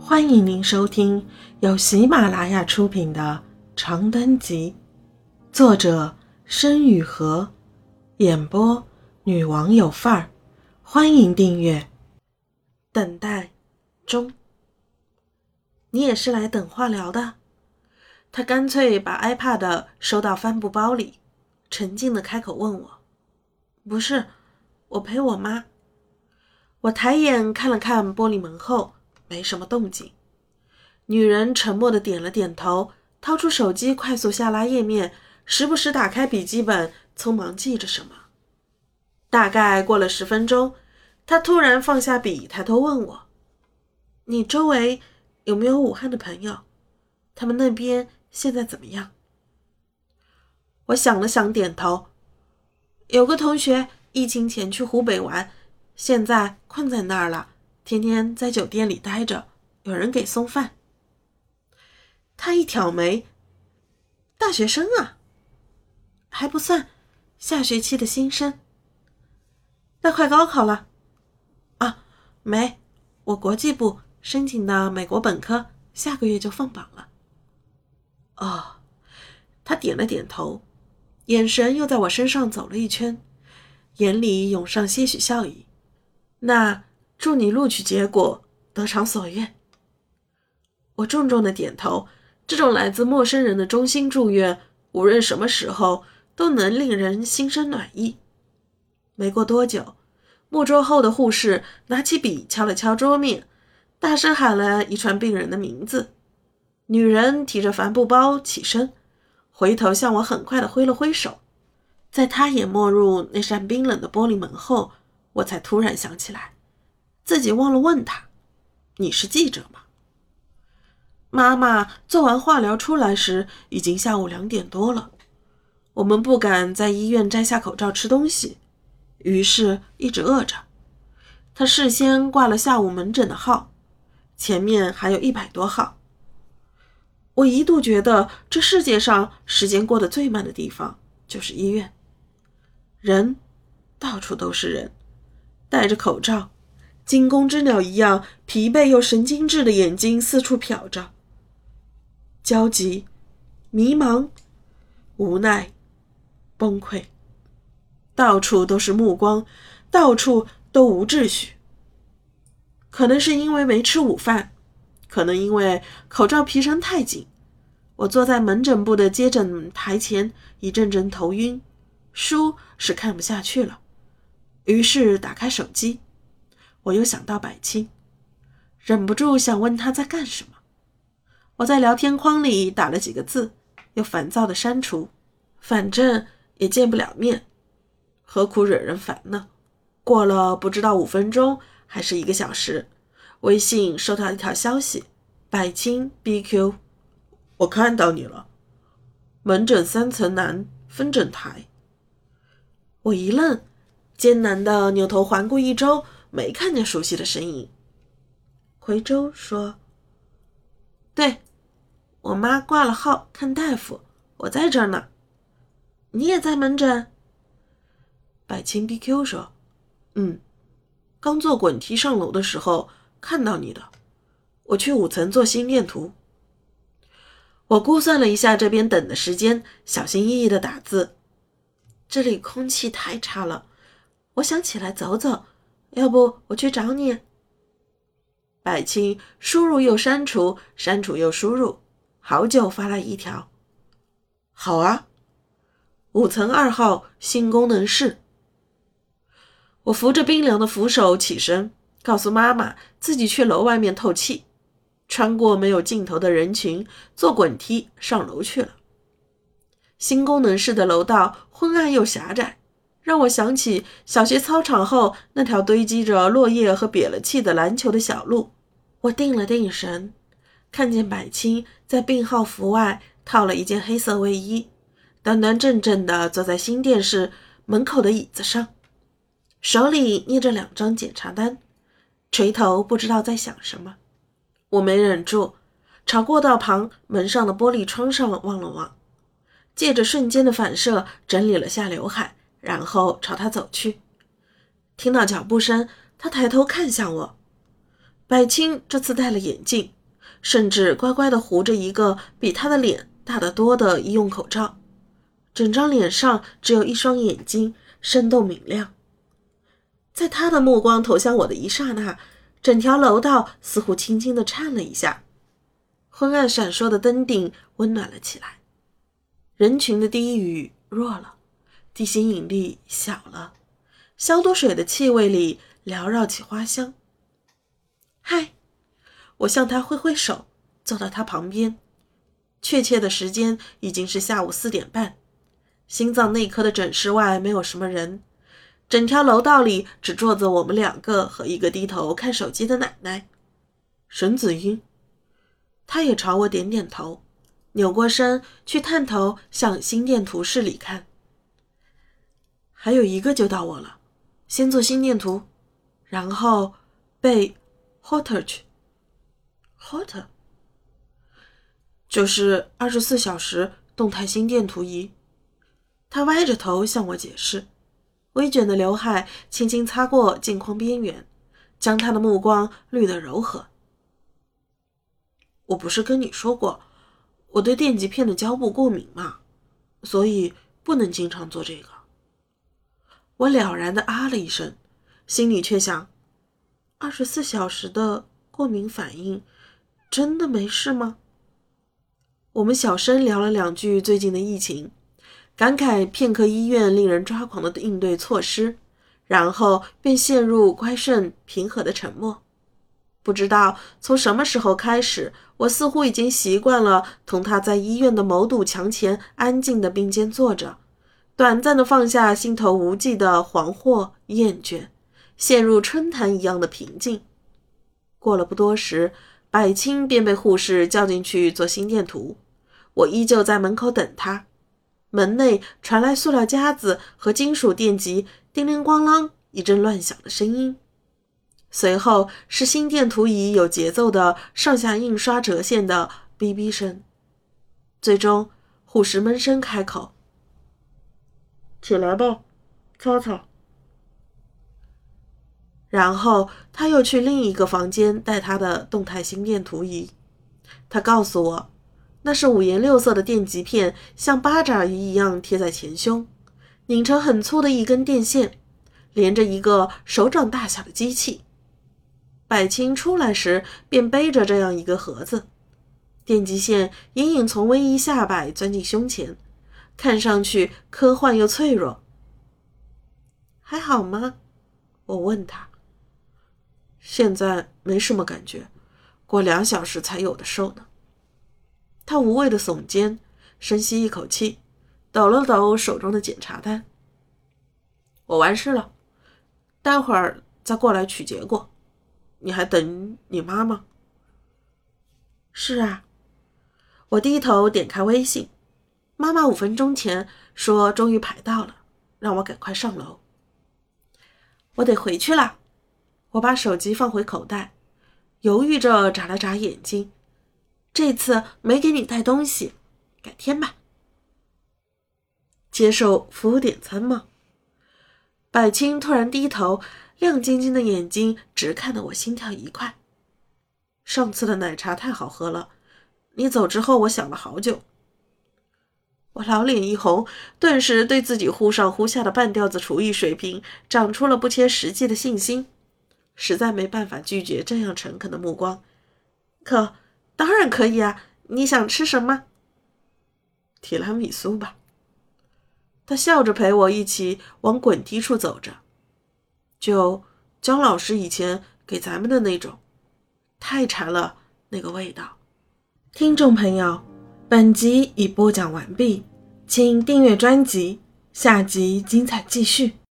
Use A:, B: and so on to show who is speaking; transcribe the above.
A: 欢迎您收听由喜马拉雅出品的《长灯集》，作者申雨禾，演播女王有范儿。欢迎订阅。等待中，你也是来等化疗的？他干脆把 iPad 收到帆布包里，沉静的开口问我：“不是，我陪我妈。”我抬眼看了看玻璃门后。没什么动静，女人沉默的点了点头，掏出手机快速下拉页面，时不时打开笔记本，匆忙记着什么。大概过了十分钟，她突然放下笔，抬头问我：“你周围有没有武汉的朋友？他们那边现在怎么样？”我想了想，点头：“有个同学疫情前去湖北玩，现在困在那儿了。”天天在酒店里待着，有人给送饭。他一挑眉：“大学生啊，还不算，下学期的新生。那快高考了啊？没，我国际部申请的美国本科，下个月就放榜了。”哦，他点了点头，眼神又在我身上走了一圈，眼里涌上些许笑意。那。祝你录取结果得偿所愿。我重重的点头。这种来自陌生人的衷心祝愿，无论什么时候都能令人心生暖意。没过多久，木桌后的护士拿起笔敲了敲桌面，大声喊了一串病人的名字。女人提着帆布包起身，回头向我很快的挥了挥手。在她也没入那扇冰冷的玻璃门后，我才突然想起来。自己忘了问他：“你是记者吗？”妈妈做完化疗出来时，已经下午两点多了。我们不敢在医院摘下口罩吃东西，于是一直饿着。他事先挂了下午门诊的号，前面还有一百多号。我一度觉得这世界上时间过得最慢的地方就是医院，人到处都是人，戴着口罩。惊弓之鸟一样疲惫又神经质的眼睛四处瞟着，焦急、迷茫、无奈、崩溃，到处都是目光，到处都无秩序。可能是因为没吃午饭，可能因为口罩皮绳太紧，我坐在门诊部的接诊台前，一阵阵头晕，书是看不下去了，于是打开手机。我又想到百青，忍不住想问他在干什么。我在聊天框里打了几个字，又烦躁的删除，反正也见不了面，何苦惹人烦呢？过了不知道五分钟还是一个小时，微信收到一条消息：百青 BQ，我看到你了，门诊三层南分诊台。我一愣，艰难的扭头环顾一周。没看见熟悉的身影。奎州说：“对，我妈挂了号看大夫，我在这儿呢。你也在门诊？”百清 BQ 说：“嗯，刚坐滚梯上楼的时候看到你的。我去五层做心电图。”我估算了一下这边等的时间，小心翼翼的打字：“这里空气太差了，我想起来走走。”要不我去找你。百青输入又删除，删除又输入，好久发来一条。好啊，五层二号新功能室。我扶着冰凉的扶手起身，告诉妈妈自己去楼外面透气，穿过没有尽头的人群，坐滚梯上楼去了。新功能室的楼道昏暗又狭窄。让我想起小学操场后那条堆积着落叶和瘪了气的篮球的小路。我定了定神，看见百青在病号服外套了一件黑色卫衣，端端正正地坐在新电视门口的椅子上，手里捏着两张检查单，垂头不知道在想什么。我没忍住，朝过道旁门上的玻璃窗上望了望，借着瞬间的反射整理了下刘海。然后朝他走去，听到脚步声，他抬头看向我。百青这次戴了眼镜，甚至乖乖地糊着一个比他的脸大得多的医用口罩，整张脸上只有一双眼睛，生动明亮。在他的目光投向我的一刹那，整条楼道似乎轻轻地颤了一下，昏暗闪烁的灯顶温暖了起来，人群的低语弱了，地心引力小了，消毒水的气味里缭绕起花香。嗨，我向他挥挥手，坐到他旁边。确切的时间已经是下午四点半。心脏内科的诊室外没有什么人，整条楼道里只坐着我们两个和一个低头看手机的奶奶，沈子英。他也朝我点点头，扭过身去探头向心电图室里看。还有一个就到我了，先做心电图，然后背。Hotter 去，Hotter 就是二十四小时动态心电图仪。他歪着头向我解释，微卷的刘海轻轻擦过镜框边缘，将他的目光滤得柔和。我不是跟你说过，我对电极片的胶布过敏吗？所以不能经常做这个。我了然的啊了一声，心里却想。二十四小时的过敏反应，真的没事吗？我们小声聊了两句最近的疫情，感慨片刻医院令人抓狂的应对措施，然后便陷入乖顺平和的沉默。不知道从什么时候开始，我似乎已经习惯了同他在医院的某堵墙前安静的并肩坐着，短暂的放下心头无际的惶惑厌倦。陷入春潭一样的平静。过了不多时，百青便被护士叫进去做心电图。我依旧在门口等他。门内传来塑料夹子和金属电极叮铃咣啷一阵乱响的声音，随后是心电图仪有节奏的上下印刷折线的哔哔声。最终，护士闷声开口：“起来吧，擦擦。”然后他又去另一个房间带他的动态心电图仪。他告诉我，那是五颜六色的电极片，像八爪鱼一样贴在前胸，拧成很粗的一根电线，连着一个手掌大小的机器。百青出来时便背着这样一个盒子，电极线隐隐从微衣下摆钻进胸前，看上去科幻又脆弱。还好吗？我问他。现在没什么感觉，过两小时才有的受呢。他无谓的耸肩，深吸一口气，抖了抖手中的检查单。我完事了，待会儿再过来取结果。你还等你妈吗？是啊。我低头点开微信，妈妈五分钟前说终于排到了，让我赶快上楼。我得回去了。我把手机放回口袋，犹豫着眨了眨眼睛。这次没给你带东西，改天吧。接受服务点餐吗？百青突然低头，亮晶晶的眼睛直看得我心跳一快。上次的奶茶太好喝了，你走之后我想了好久。我老脸一红，顿时对自己忽上忽下的半吊子厨艺水平长出了不切实际的信心。实在没办法拒绝这样诚恳的目光，可当然可以啊！你想吃什么？提拉米苏吧。他笑着陪我一起往滚梯处走着，就姜老师以前给咱们的那种，太馋了那个味道。听众朋友，本集已播讲完毕，请订阅专辑，下集精彩继续。